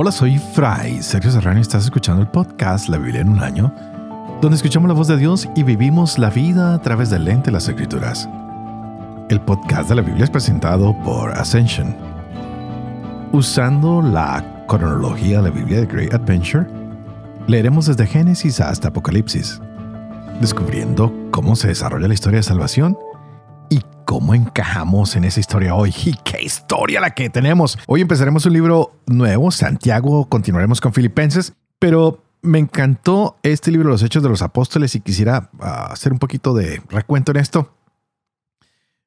Hola, soy Fray Sergio Serrano y estás escuchando el podcast La Biblia en un año, donde escuchamos la voz de Dios y vivimos la vida a través del lente de las Escrituras. El podcast de la Biblia es presentado por Ascension. Usando la cronología de la Biblia de Great Adventure, leeremos desde Génesis hasta Apocalipsis, descubriendo cómo se desarrolla la historia de salvación cómo encajamos en esa historia hoy y qué historia la que tenemos. Hoy empezaremos un libro nuevo, Santiago, continuaremos con Filipenses, pero me encantó este libro, Los Hechos de los Apóstoles, y quisiera ah, hacer un poquito de recuento en esto.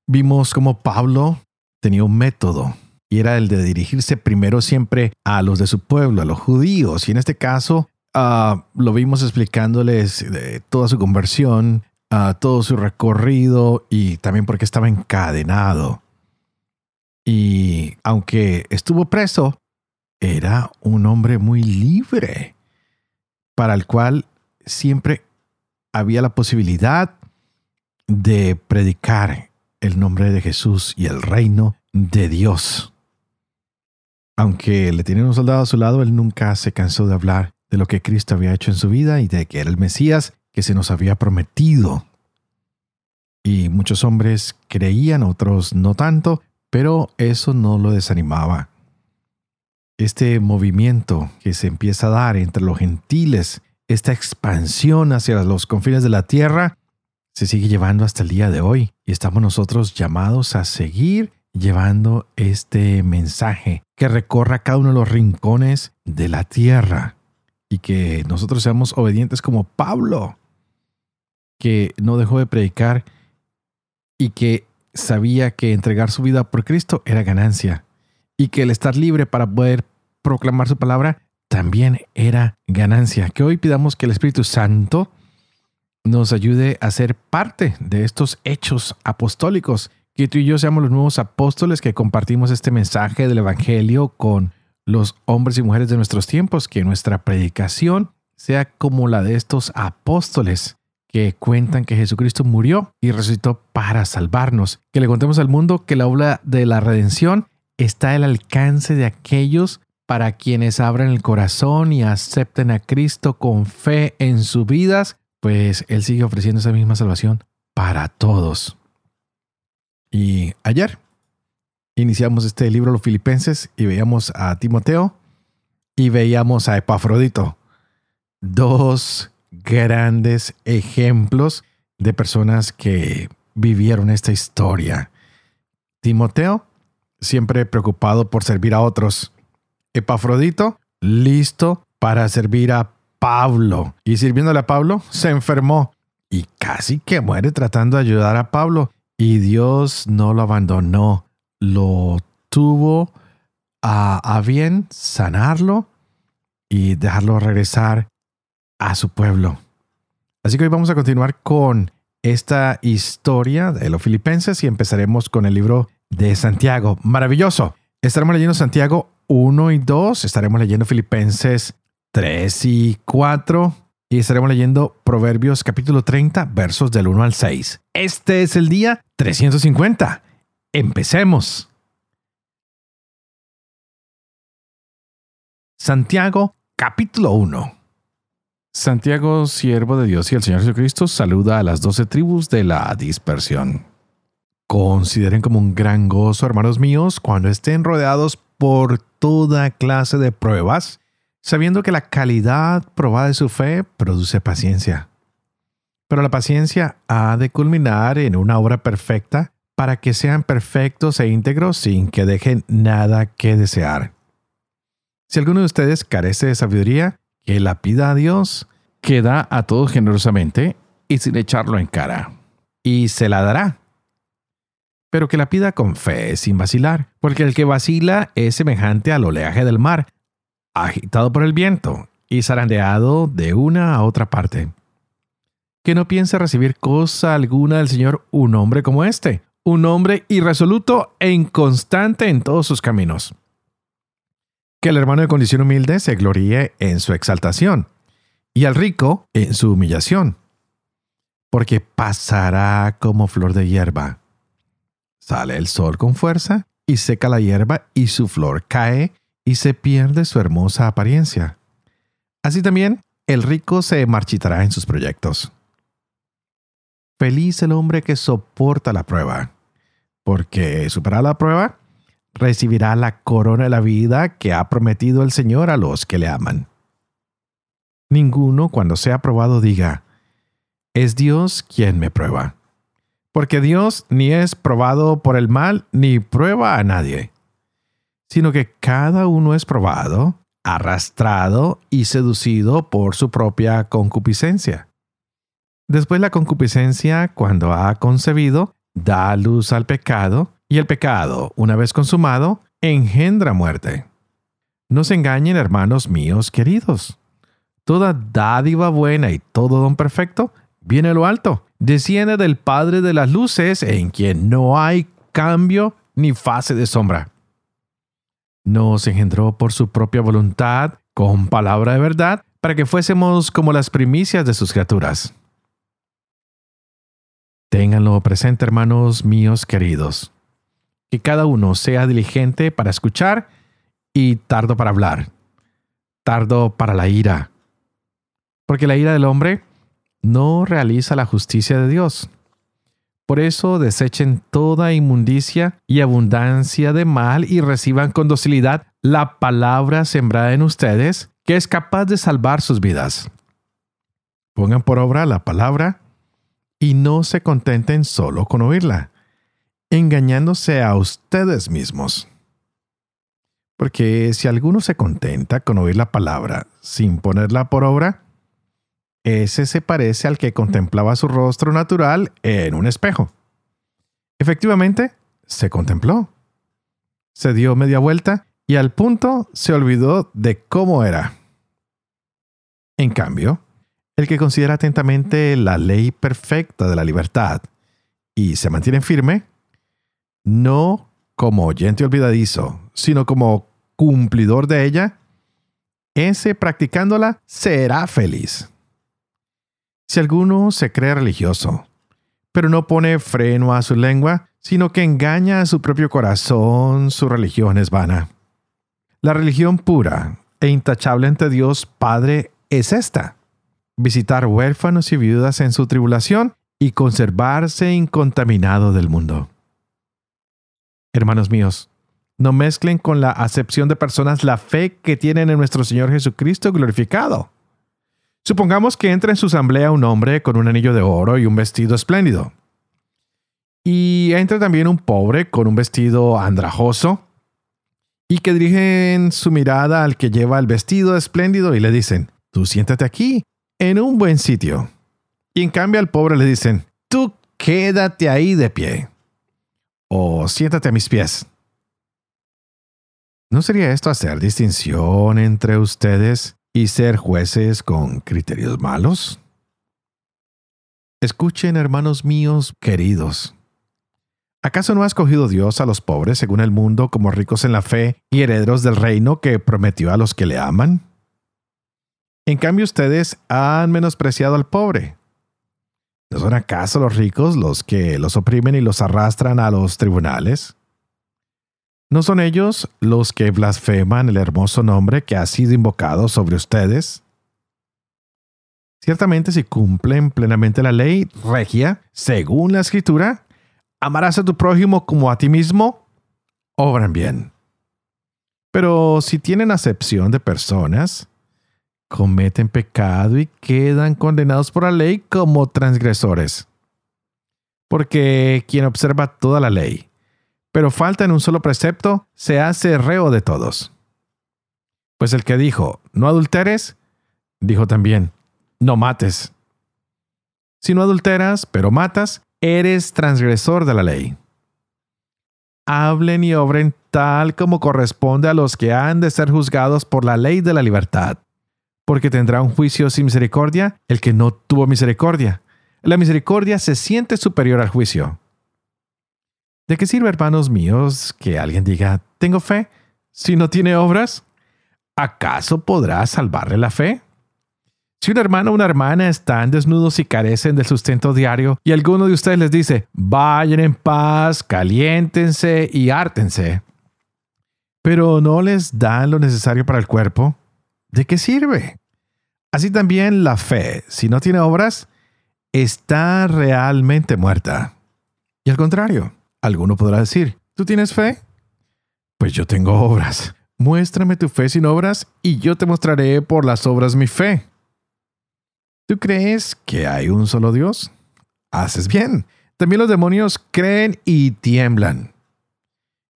Vimos cómo Pablo tenía un método y era el de dirigirse primero siempre a los de su pueblo, a los judíos, y en este caso ah, lo vimos explicándoles toda su conversión, todo su recorrido y también porque estaba encadenado. Y aunque estuvo preso, era un hombre muy libre, para el cual siempre había la posibilidad de predicar el nombre de Jesús y el reino de Dios. Aunque le tienen un soldado a su lado, él nunca se cansó de hablar de lo que Cristo había hecho en su vida y de que era el Mesías que se nos había prometido. Y muchos hombres creían, otros no tanto, pero eso no lo desanimaba. Este movimiento que se empieza a dar entre los gentiles, esta expansión hacia los confines de la tierra, se sigue llevando hasta el día de hoy y estamos nosotros llamados a seguir llevando este mensaje que recorra cada uno de los rincones de la tierra y que nosotros seamos obedientes como Pablo, que no dejó de predicar y que sabía que entregar su vida por Cristo era ganancia y que el estar libre para poder proclamar su palabra también era ganancia. Que hoy pidamos que el Espíritu Santo nos ayude a ser parte de estos hechos apostólicos, que tú y yo seamos los nuevos apóstoles que compartimos este mensaje del Evangelio con los hombres y mujeres de nuestros tiempos, que nuestra predicación sea como la de estos apóstoles que cuentan que Jesucristo murió y resucitó para salvarnos. Que le contemos al mundo que la obra de la redención está al alcance de aquellos para quienes abran el corazón y acepten a Cristo con fe en sus vidas, pues Él sigue ofreciendo esa misma salvación para todos. Y ayer iniciamos este libro Los Filipenses y veíamos a Timoteo y veíamos a Epafrodito, dos grandes ejemplos de personas que vivieron esta historia. Timoteo, siempre preocupado por servir a otros. Epafrodito, listo para servir a Pablo. Y sirviéndole a Pablo, se enfermó y casi que muere tratando de ayudar a Pablo. Y Dios no lo abandonó, lo tuvo a, bien sanarlo y dejarlo regresar a su pueblo. Así que hoy vamos a continuar con esta historia de los filipenses y empezaremos con el libro de Santiago. Maravilloso. Estaremos leyendo Santiago 1 y 2, estaremos leyendo Filipenses 3 y 4 y estaremos leyendo Proverbios capítulo 30 versos del 1 al 6. Este es el día 350. Empecemos. Santiago capítulo 1. Santiago, siervo de Dios y el Señor Jesucristo, saluda a las doce tribus de la dispersión. Consideren como un gran gozo, hermanos míos, cuando estén rodeados por toda clase de pruebas, sabiendo que la calidad probada de su fe produce paciencia. Pero la paciencia ha de culminar en una obra perfecta para que sean perfectos e íntegros sin que dejen nada que desear. Si alguno de ustedes carece de sabiduría, que la pida a Dios, que da a todos generosamente y sin echarlo en cara, y se la dará. Pero que la pida con fe, sin vacilar, porque el que vacila es semejante al oleaje del mar, agitado por el viento y zarandeado de una a otra parte. Que no piense recibir cosa alguna del Señor un hombre como este, un hombre irresoluto e inconstante en todos sus caminos que el hermano de condición humilde se gloríe en su exaltación y al rico en su humillación, porque pasará como flor de hierba. Sale el sol con fuerza y seca la hierba y su flor cae y se pierde su hermosa apariencia. Así también, el rico se marchitará en sus proyectos. Feliz el hombre que soporta la prueba, porque superar la prueba recibirá la corona de la vida que ha prometido el Señor a los que le aman. Ninguno cuando sea probado diga, es Dios quien me prueba. Porque Dios ni es probado por el mal ni prueba a nadie, sino que cada uno es probado, arrastrado y seducido por su propia concupiscencia. Después la concupiscencia, cuando ha concebido, da luz al pecado, y el pecado, una vez consumado, engendra muerte. No se engañen, hermanos míos queridos. Toda dádiva buena y todo don perfecto viene a lo alto, desciende del Padre de las luces, en quien no hay cambio ni fase de sombra. Nos engendró por su propia voluntad, con palabra de verdad, para que fuésemos como las primicias de sus criaturas. Ténganlo presente, hermanos míos queridos que cada uno sea diligente para escuchar y tardo para hablar, tardo para la ira. Porque la ira del hombre no realiza la justicia de Dios. Por eso desechen toda inmundicia y abundancia de mal y reciban con docilidad la palabra sembrada en ustedes, que es capaz de salvar sus vidas. Pongan por obra la palabra y no se contenten solo con oírla engañándose a ustedes mismos. Porque si alguno se contenta con oír la palabra sin ponerla por obra, ese se parece al que contemplaba su rostro natural en un espejo. Efectivamente, se contempló. Se dio media vuelta y al punto se olvidó de cómo era. En cambio, el que considera atentamente la ley perfecta de la libertad y se mantiene firme, no como oyente olvidadizo, sino como cumplidor de ella, ese practicándola será feliz. Si alguno se cree religioso, pero no pone freno a su lengua, sino que engaña a su propio corazón, su religión es vana. La religión pura e intachable ante Dios Padre es esta, visitar huérfanos y viudas en su tribulación y conservarse incontaminado del mundo. Hermanos míos, no mezclen con la acepción de personas la fe que tienen en nuestro Señor Jesucristo glorificado. Supongamos que entra en su asamblea un hombre con un anillo de oro y un vestido espléndido. Y entra también un pobre con un vestido andrajoso y que dirigen su mirada al que lleva el vestido espléndido y le dicen, tú siéntate aquí, en un buen sitio. Y en cambio al pobre le dicen, tú quédate ahí de pie o siéntate a mis pies. ¿No sería esto hacer distinción entre ustedes y ser jueces con criterios malos? Escuchen, hermanos míos queridos. ¿Acaso no ha escogido Dios a los pobres según el mundo como ricos en la fe y herederos del reino que prometió a los que le aman? En cambio ustedes han menospreciado al pobre. ¿No son acaso los ricos los que los oprimen y los arrastran a los tribunales? ¿No son ellos los que blasfeman el hermoso nombre que ha sido invocado sobre ustedes? Ciertamente si cumplen plenamente la ley regia, según la escritura, amarás a tu prójimo como a ti mismo, obran bien. Pero si tienen acepción de personas, cometen pecado y quedan condenados por la ley como transgresores. Porque quien observa toda la ley, pero falta en un solo precepto, se hace reo de todos. Pues el que dijo, no adulteres, dijo también, no mates. Si no adulteras, pero matas, eres transgresor de la ley. Hablen y obren tal como corresponde a los que han de ser juzgados por la ley de la libertad porque tendrá un juicio sin misericordia el que no tuvo misericordia. La misericordia se siente superior al juicio. ¿De qué sirve, hermanos míos, que alguien diga, tengo fe, si no tiene obras? ¿Acaso podrá salvarle la fe? Si un hermano o una hermana están desnudos y carecen del sustento diario, y alguno de ustedes les dice, vayan en paz, caliéntense y hártense, pero no les dan lo necesario para el cuerpo, ¿de qué sirve? Así también la fe, si no tiene obras, está realmente muerta. Y al contrario, alguno podrá decir, ¿tú tienes fe? Pues yo tengo obras. Muéstrame tu fe sin obras y yo te mostraré por las obras mi fe. ¿Tú crees que hay un solo Dios? Haces bien. También los demonios creen y tiemblan.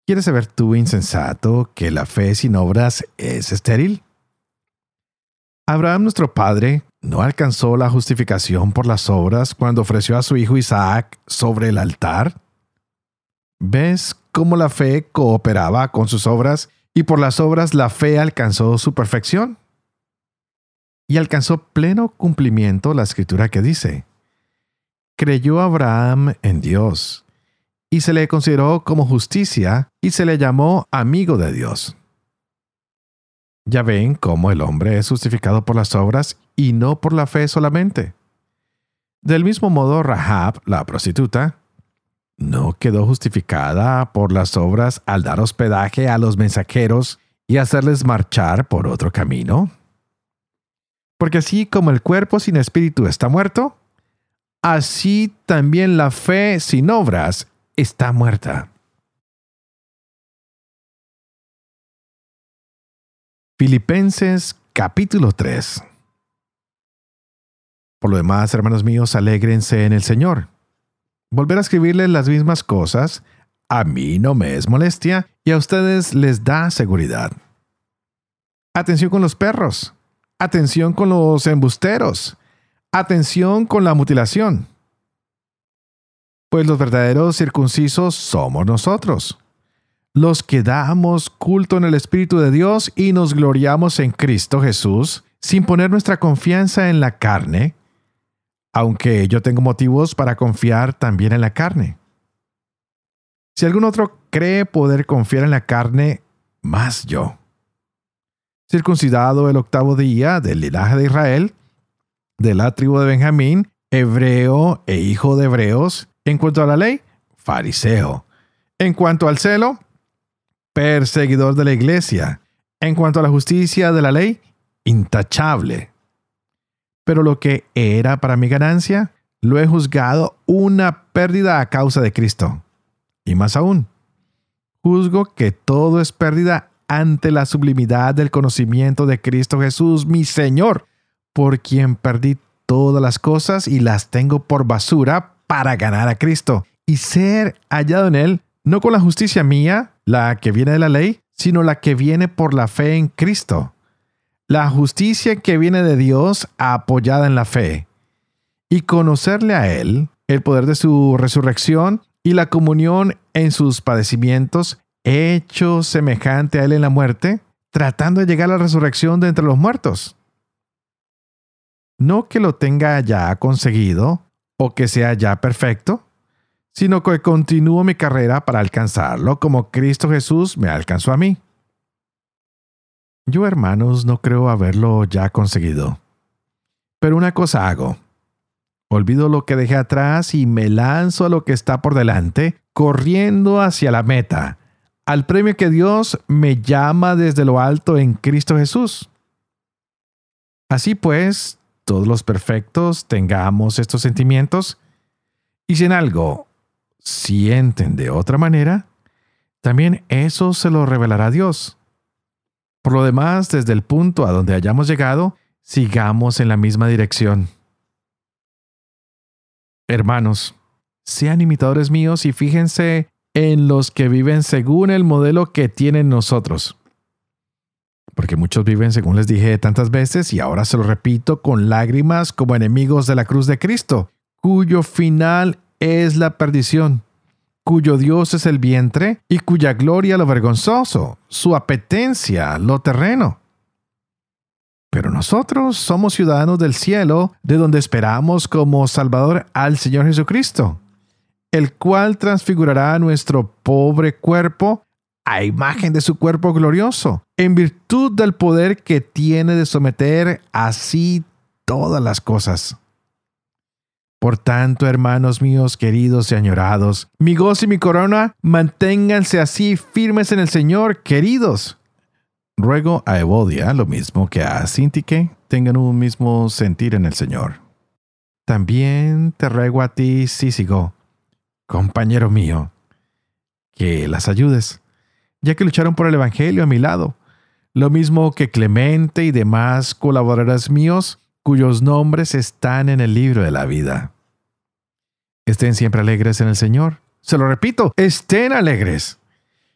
¿Quieres saber tú, insensato, que la fe sin obras es estéril? Abraham nuestro padre no alcanzó la justificación por las obras cuando ofreció a su hijo Isaac sobre el altar. ¿Ves cómo la fe cooperaba con sus obras y por las obras la fe alcanzó su perfección? Y alcanzó pleno cumplimiento la escritura que dice, creyó Abraham en Dios, y se le consideró como justicia, y se le llamó amigo de Dios. Ya ven cómo el hombre es justificado por las obras y no por la fe solamente. Del mismo modo, Rahab, la prostituta, no quedó justificada por las obras al dar hospedaje a los mensajeros y hacerles marchar por otro camino. Porque así como el cuerpo sin espíritu está muerto, así también la fe sin obras está muerta. Filipenses capítulo 3 Por lo demás, hermanos míos, alégrense en el Señor. Volver a escribirles las mismas cosas a mí no me es molestia y a ustedes les da seguridad. Atención con los perros. Atención con los embusteros. Atención con la mutilación. Pues los verdaderos circuncisos somos nosotros, los que damos culto en el Espíritu de Dios y nos gloriamos en Cristo Jesús, sin poner nuestra confianza en la carne, aunque yo tengo motivos para confiar también en la carne. Si algún otro cree poder confiar en la carne, más yo. Circuncidado el octavo día del linaje de Israel, de la tribu de Benjamín, hebreo e hijo de hebreos, en cuanto a la ley, fariseo. En cuanto al celo, perseguidor de la iglesia. En cuanto a la justicia de la ley, intachable. Pero lo que era para mi ganancia, lo he juzgado una pérdida a causa de Cristo. Y más aún, juzgo que todo es pérdida ante la sublimidad del conocimiento de Cristo Jesús, mi Señor, por quien perdí todas las cosas y las tengo por basura para ganar a Cristo y ser hallado en Él, no con la justicia mía, la que viene de la ley, sino la que viene por la fe en Cristo. La justicia que viene de Dios apoyada en la fe. Y conocerle a Él, el poder de su resurrección y la comunión en sus padecimientos, hecho semejante a Él en la muerte, tratando de llegar a la resurrección de entre los muertos no que lo tenga ya conseguido o que sea ya perfecto, sino que continúo mi carrera para alcanzarlo como Cristo Jesús me alcanzó a mí. Yo, hermanos, no creo haberlo ya conseguido. Pero una cosa hago. Olvido lo que dejé atrás y me lanzo a lo que está por delante, corriendo hacia la meta, al premio que Dios me llama desde lo alto en Cristo Jesús. Así pues, todos los perfectos tengamos estos sentimientos, y si en algo sienten de otra manera, también eso se lo revelará Dios. Por lo demás, desde el punto a donde hayamos llegado, sigamos en la misma dirección. Hermanos, sean imitadores míos y fíjense en los que viven según el modelo que tienen nosotros porque muchos viven, según les dije tantas veces, y ahora se lo repito con lágrimas como enemigos de la cruz de Cristo, cuyo final es la perdición, cuyo Dios es el vientre y cuya gloria lo vergonzoso, su apetencia lo terreno. Pero nosotros somos ciudadanos del cielo, de donde esperamos como Salvador al Señor Jesucristo, el cual transfigurará nuestro pobre cuerpo a imagen de su cuerpo glorioso, en virtud del poder que tiene de someter así todas las cosas. Por tanto, hermanos míos queridos y añorados, mi gozo y mi corona, manténganse así firmes en el Señor, queridos. Ruego a Evodia, lo mismo que a Sintique, tengan un mismo sentir en el Señor. También te ruego a ti, Sísigo, compañero mío, que las ayudes, ya que lucharon por el Evangelio a mi lado, lo mismo que Clemente y demás colaboradores míos, cuyos nombres están en el libro de la vida. Estén siempre alegres en el Señor. Se lo repito, estén alegres.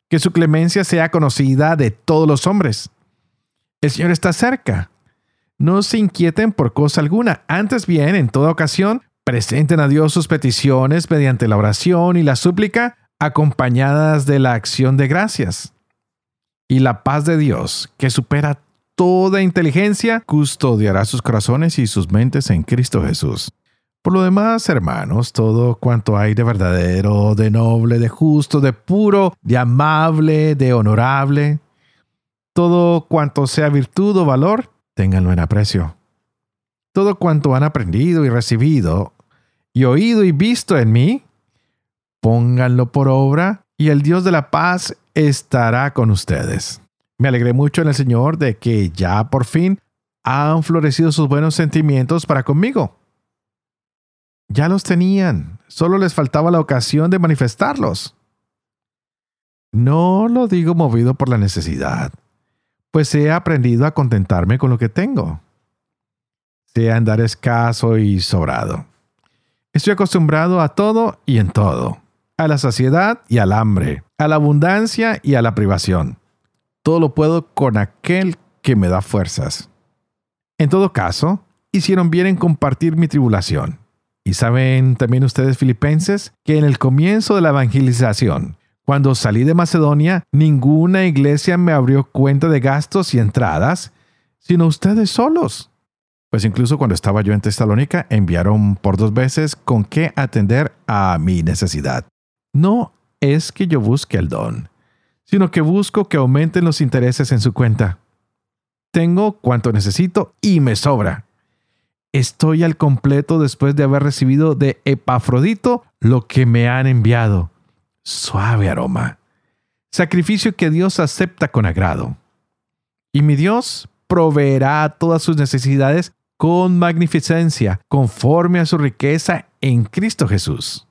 Que su clemencia sea conocida de todos los hombres. El Señor está cerca. No se inquieten por cosa alguna. Antes bien, en toda ocasión, presenten a Dios sus peticiones mediante la oración y la súplica, acompañadas de la acción de gracias. Y la paz de Dios, que supera toda inteligencia, custodiará sus corazones y sus mentes en Cristo Jesús. Por lo demás, hermanos, todo cuanto hay de verdadero, de noble, de justo, de puro, de amable, de honorable, todo cuanto sea virtud o valor, ténganlo en aprecio. Todo cuanto han aprendido y recibido, y oído y visto en mí, pónganlo por obra, y el Dios de la paz estará con ustedes. Me alegré mucho en el Señor de que ya por fin han florecido sus buenos sentimientos para conmigo ya los tenían, solo les faltaba la ocasión de manifestarlos. No lo digo movido por la necesidad, pues he aprendido a contentarme con lo que tengo. Sé andar escaso y sobrado. Estoy acostumbrado a todo y en todo, a la saciedad y al hambre, a la abundancia y a la privación. Todo lo puedo con aquel que me da fuerzas. En todo caso, hicieron bien en compartir mi tribulación y saben también ustedes filipenses que en el comienzo de la evangelización, cuando salí de Macedonia, ninguna iglesia me abrió cuenta de gastos y entradas, sino ustedes solos. Pues incluso cuando estaba yo en Tesalónica, enviaron por dos veces con qué atender a mi necesidad. No es que yo busque el don, sino que busco que aumenten los intereses en su cuenta. Tengo cuanto necesito y me sobra estoy al completo después de haber recibido de Epafrodito lo que me han enviado. Suave aroma. Sacrificio que Dios acepta con agrado. Y mi Dios proveerá todas sus necesidades con magnificencia, conforme a su riqueza en Cristo Jesús.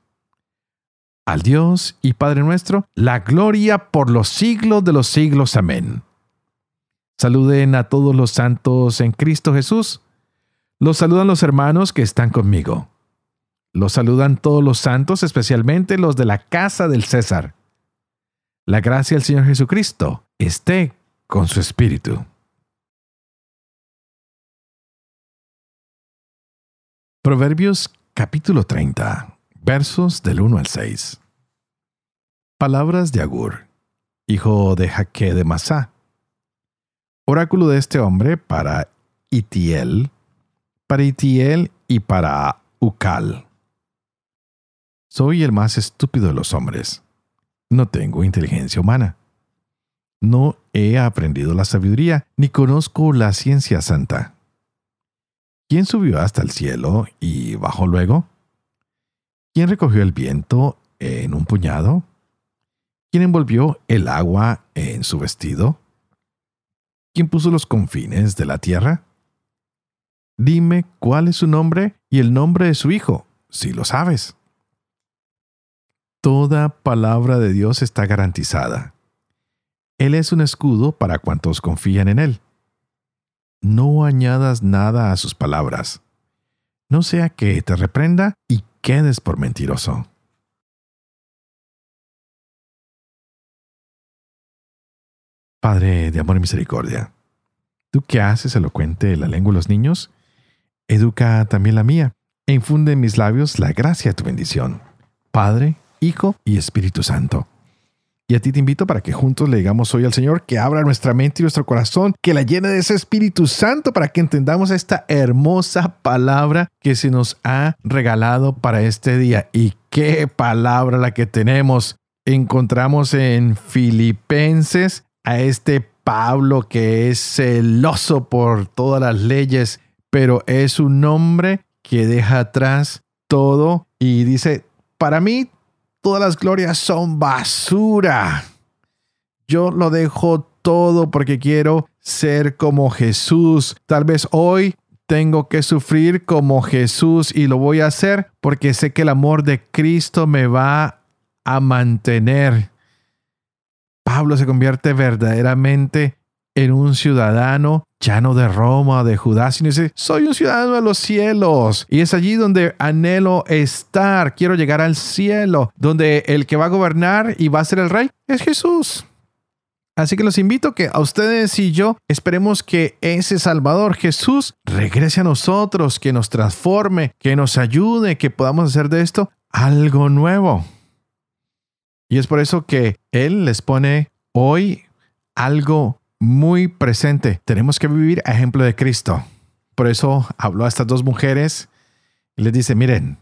Al Dios y Padre nuestro, la gloria por los siglos de los siglos. Amén. Saluden a todos los santos en Cristo Jesús. Los saludan los hermanos que están conmigo. Los saludan todos los santos, especialmente los de la casa del César. La gracia del Señor Jesucristo esté con su espíritu. Proverbios capítulo 30, versos del 1 al 6. Palabras de Agur, hijo de Jaque de Masá. Oráculo de este hombre para Itiel, para Itiel y para Ucal. Soy el más estúpido de los hombres. No tengo inteligencia humana. No he aprendido la sabiduría, ni conozco la ciencia santa. ¿Quién subió hasta el cielo y bajó luego? ¿Quién recogió el viento en un puñado? ¿Quién envolvió el agua en su vestido? ¿Quién puso los confines de la tierra? Dime cuál es su nombre y el nombre de su hijo, si lo sabes. Toda palabra de Dios está garantizada. Él es un escudo para cuantos confían en Él. No añadas nada a sus palabras, no sea que te reprenda y quedes por mentiroso. Padre de amor y misericordia, ¿tú qué haces elocuente la lengua de los niños? Educa también la mía, e infunde en mis labios la gracia de tu bendición. Padre, Hijo y Espíritu Santo. Y a ti te invito para que juntos le digamos hoy al Señor que abra nuestra mente y nuestro corazón, que la llene de ese Espíritu Santo para que entendamos esta hermosa palabra que se nos ha regalado para este día. Y qué palabra la que tenemos. Encontramos en Filipenses a este Pablo que es celoso por todas las leyes pero es un hombre que deja atrás todo y dice, para mí todas las glorias son basura. Yo lo dejo todo porque quiero ser como Jesús. Tal vez hoy tengo que sufrir como Jesús y lo voy a hacer porque sé que el amor de Cristo me va a mantener. Pablo se convierte verdaderamente en un ciudadano ya no de Roma, de Judá, sino dice, soy un ciudadano de los cielos. Y es allí donde anhelo estar, quiero llegar al cielo, donde el que va a gobernar y va a ser el rey es Jesús. Así que los invito que a ustedes y yo esperemos que ese Salvador Jesús regrese a nosotros, que nos transforme, que nos ayude, que podamos hacer de esto algo nuevo. Y es por eso que Él les pone hoy algo muy presente. Tenemos que vivir a ejemplo de Cristo. Por eso habló a estas dos mujeres y les dice, miren,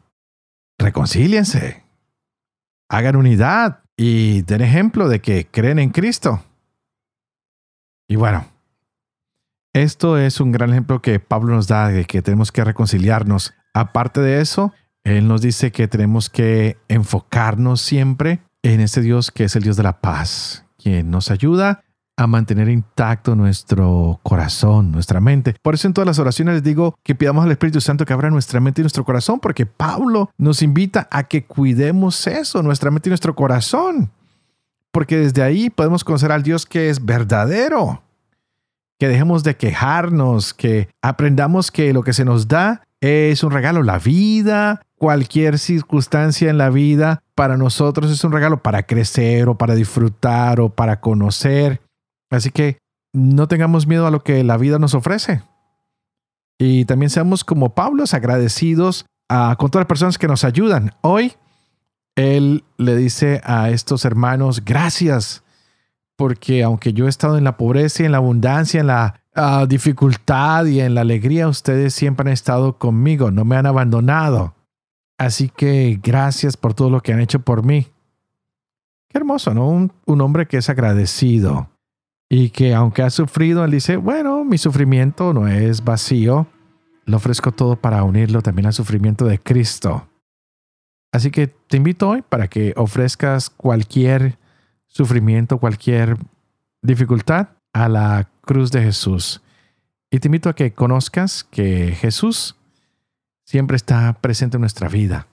reconcíliense, hagan unidad y den ejemplo de que creen en Cristo. Y bueno, esto es un gran ejemplo que Pablo nos da de que tenemos que reconciliarnos. Aparte de eso, él nos dice que tenemos que enfocarnos siempre en ese Dios que es el Dios de la paz, quien nos ayuda a mantener intacto nuestro corazón, nuestra mente. Por eso en todas las oraciones les digo que pidamos al Espíritu Santo que abra nuestra mente y nuestro corazón, porque Pablo nos invita a que cuidemos eso, nuestra mente y nuestro corazón. Porque desde ahí podemos conocer al Dios que es verdadero. Que dejemos de quejarnos, que aprendamos que lo que se nos da es un regalo, la vida, cualquier circunstancia en la vida para nosotros es un regalo para crecer o para disfrutar o para conocer. Así que no tengamos miedo a lo que la vida nos ofrece. Y también seamos como Pablos agradecidos a, con todas las personas que nos ayudan. Hoy él le dice a estos hermanos, gracias, porque aunque yo he estado en la pobreza y en la abundancia, en la ah, dificultad y en la alegría, ustedes siempre han estado conmigo, no me han abandonado. Así que gracias por todo lo que han hecho por mí. Qué hermoso, ¿no? un hombre que es agradecido y que aunque ha sufrido, él dice, bueno, mi sufrimiento no es vacío, lo ofrezco todo para unirlo también al sufrimiento de Cristo. Así que te invito hoy para que ofrezcas cualquier sufrimiento, cualquier dificultad a la cruz de Jesús. Y te invito a que conozcas que Jesús siempre está presente en nuestra vida.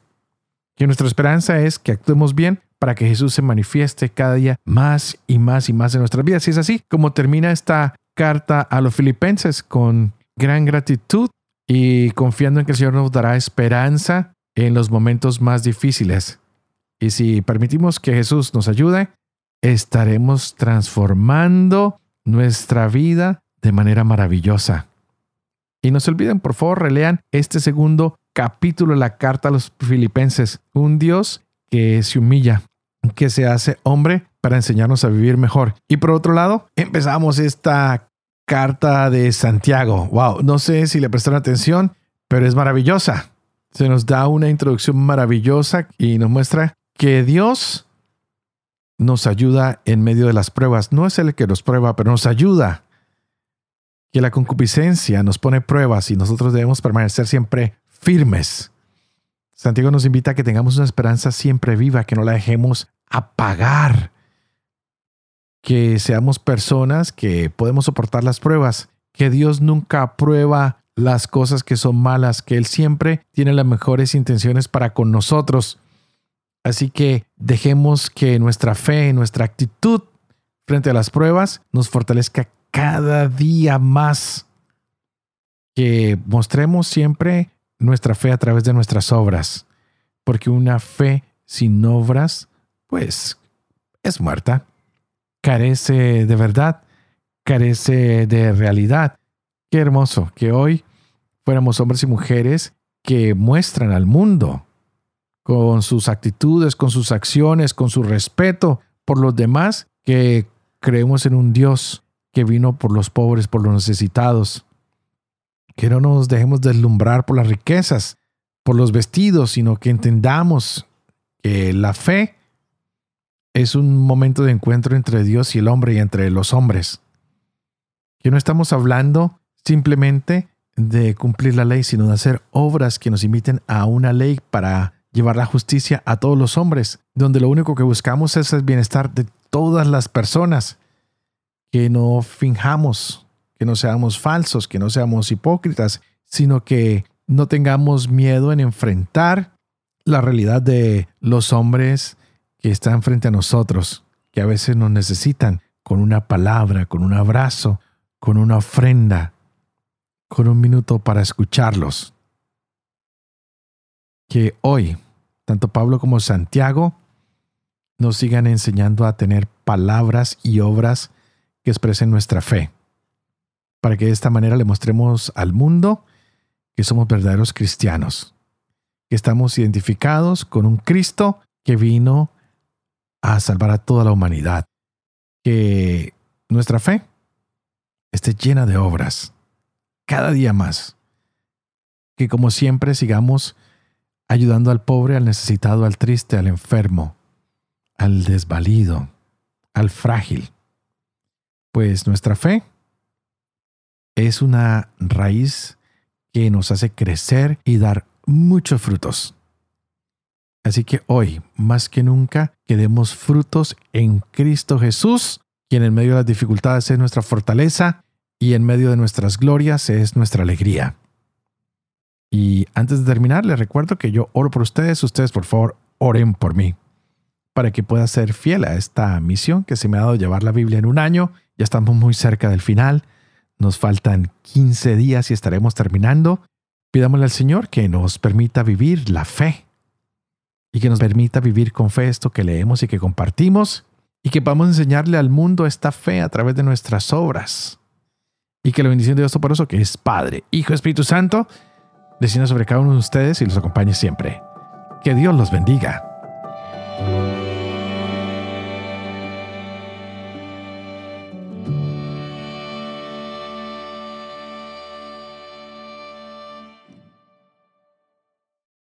Que nuestra esperanza es que actuemos bien para que Jesús se manifieste cada día más y más y más en nuestras vidas. Y es así como termina esta carta a los filipenses con gran gratitud y confiando en que el Señor nos dará esperanza en los momentos más difíciles. Y si permitimos que Jesús nos ayude, estaremos transformando nuestra vida de manera maravillosa. Y no se olviden, por favor, relean este segundo capítulo de la carta a los filipenses. Un Dios que se humilla, que se hace hombre para enseñarnos a vivir mejor. Y por otro lado, empezamos esta carta de Santiago. Wow, no sé si le prestaron atención, pero es maravillosa. Se nos da una introducción maravillosa y nos muestra que Dios nos ayuda en medio de las pruebas. No es el que nos prueba, pero nos ayuda. Que la concupiscencia nos pone pruebas y nosotros debemos permanecer siempre firmes Santiago nos invita a que tengamos una esperanza siempre viva, que no la dejemos apagar, que seamos personas que podemos soportar las pruebas, que Dios nunca aprueba las cosas que son malas, que Él siempre tiene las mejores intenciones para con nosotros. Así que dejemos que nuestra fe, nuestra actitud frente a las pruebas nos fortalezca cada día más. Que mostremos siempre nuestra fe a través de nuestras obras, porque una fe sin obras, pues, es muerta, carece de verdad, carece de realidad. Qué hermoso que hoy fuéramos hombres y mujeres que muestran al mundo con sus actitudes, con sus acciones, con su respeto por los demás, que creemos en un Dios que vino por los pobres, por los necesitados, que no nos dejemos deslumbrar por las riquezas, por los vestidos, sino que entendamos que la fe es un momento de encuentro entre Dios y el hombre y entre los hombres. Que no estamos hablando simplemente de cumplir la ley, sino de hacer obras que nos imiten a una ley para llevar la justicia a todos los hombres, donde lo único que buscamos es el bienestar de todas las personas, que no finjamos, que no seamos falsos, que no seamos hipócritas, sino que no tengamos miedo en enfrentar la realidad de los hombres que están frente a nosotros, que a veces nos necesitan con una palabra, con un abrazo, con una ofrenda, con un minuto para escucharlos. Que hoy, tanto Pablo como Santiago nos sigan enseñando a tener palabras y obras que expresen nuestra fe, para que de esta manera le mostremos al mundo que somos verdaderos cristianos, que estamos identificados con un Cristo que vino a salvar a toda la humanidad, que nuestra fe esté llena de obras, cada día más, que como siempre sigamos ayudando al pobre, al necesitado, al triste, al enfermo, al desvalido, al frágil, pues nuestra fe es una raíz que nos hace crecer y dar muchos frutos. Así que hoy, más que nunca, que demos frutos en Cristo Jesús, quien en medio de las dificultades es nuestra fortaleza y en medio de nuestras glorias es nuestra alegría. Y antes de terminar, les recuerdo que yo oro por ustedes, ustedes por favor oren por mí, para que pueda ser fiel a esta misión que se me ha dado llevar la Biblia en un año. Ya estamos muy cerca del final, nos faltan 15 días y estaremos terminando. Pidámosle al Señor que nos permita vivir la fe y que nos permita vivir con fe esto que leemos y que compartimos y que podamos enseñarle al mundo esta fe a través de nuestras obras. Y que la bendición de Dios Toporoso, que es Padre, Hijo, Espíritu Santo, descienda sobre cada uno de ustedes y los acompañe siempre. Que Dios los bendiga.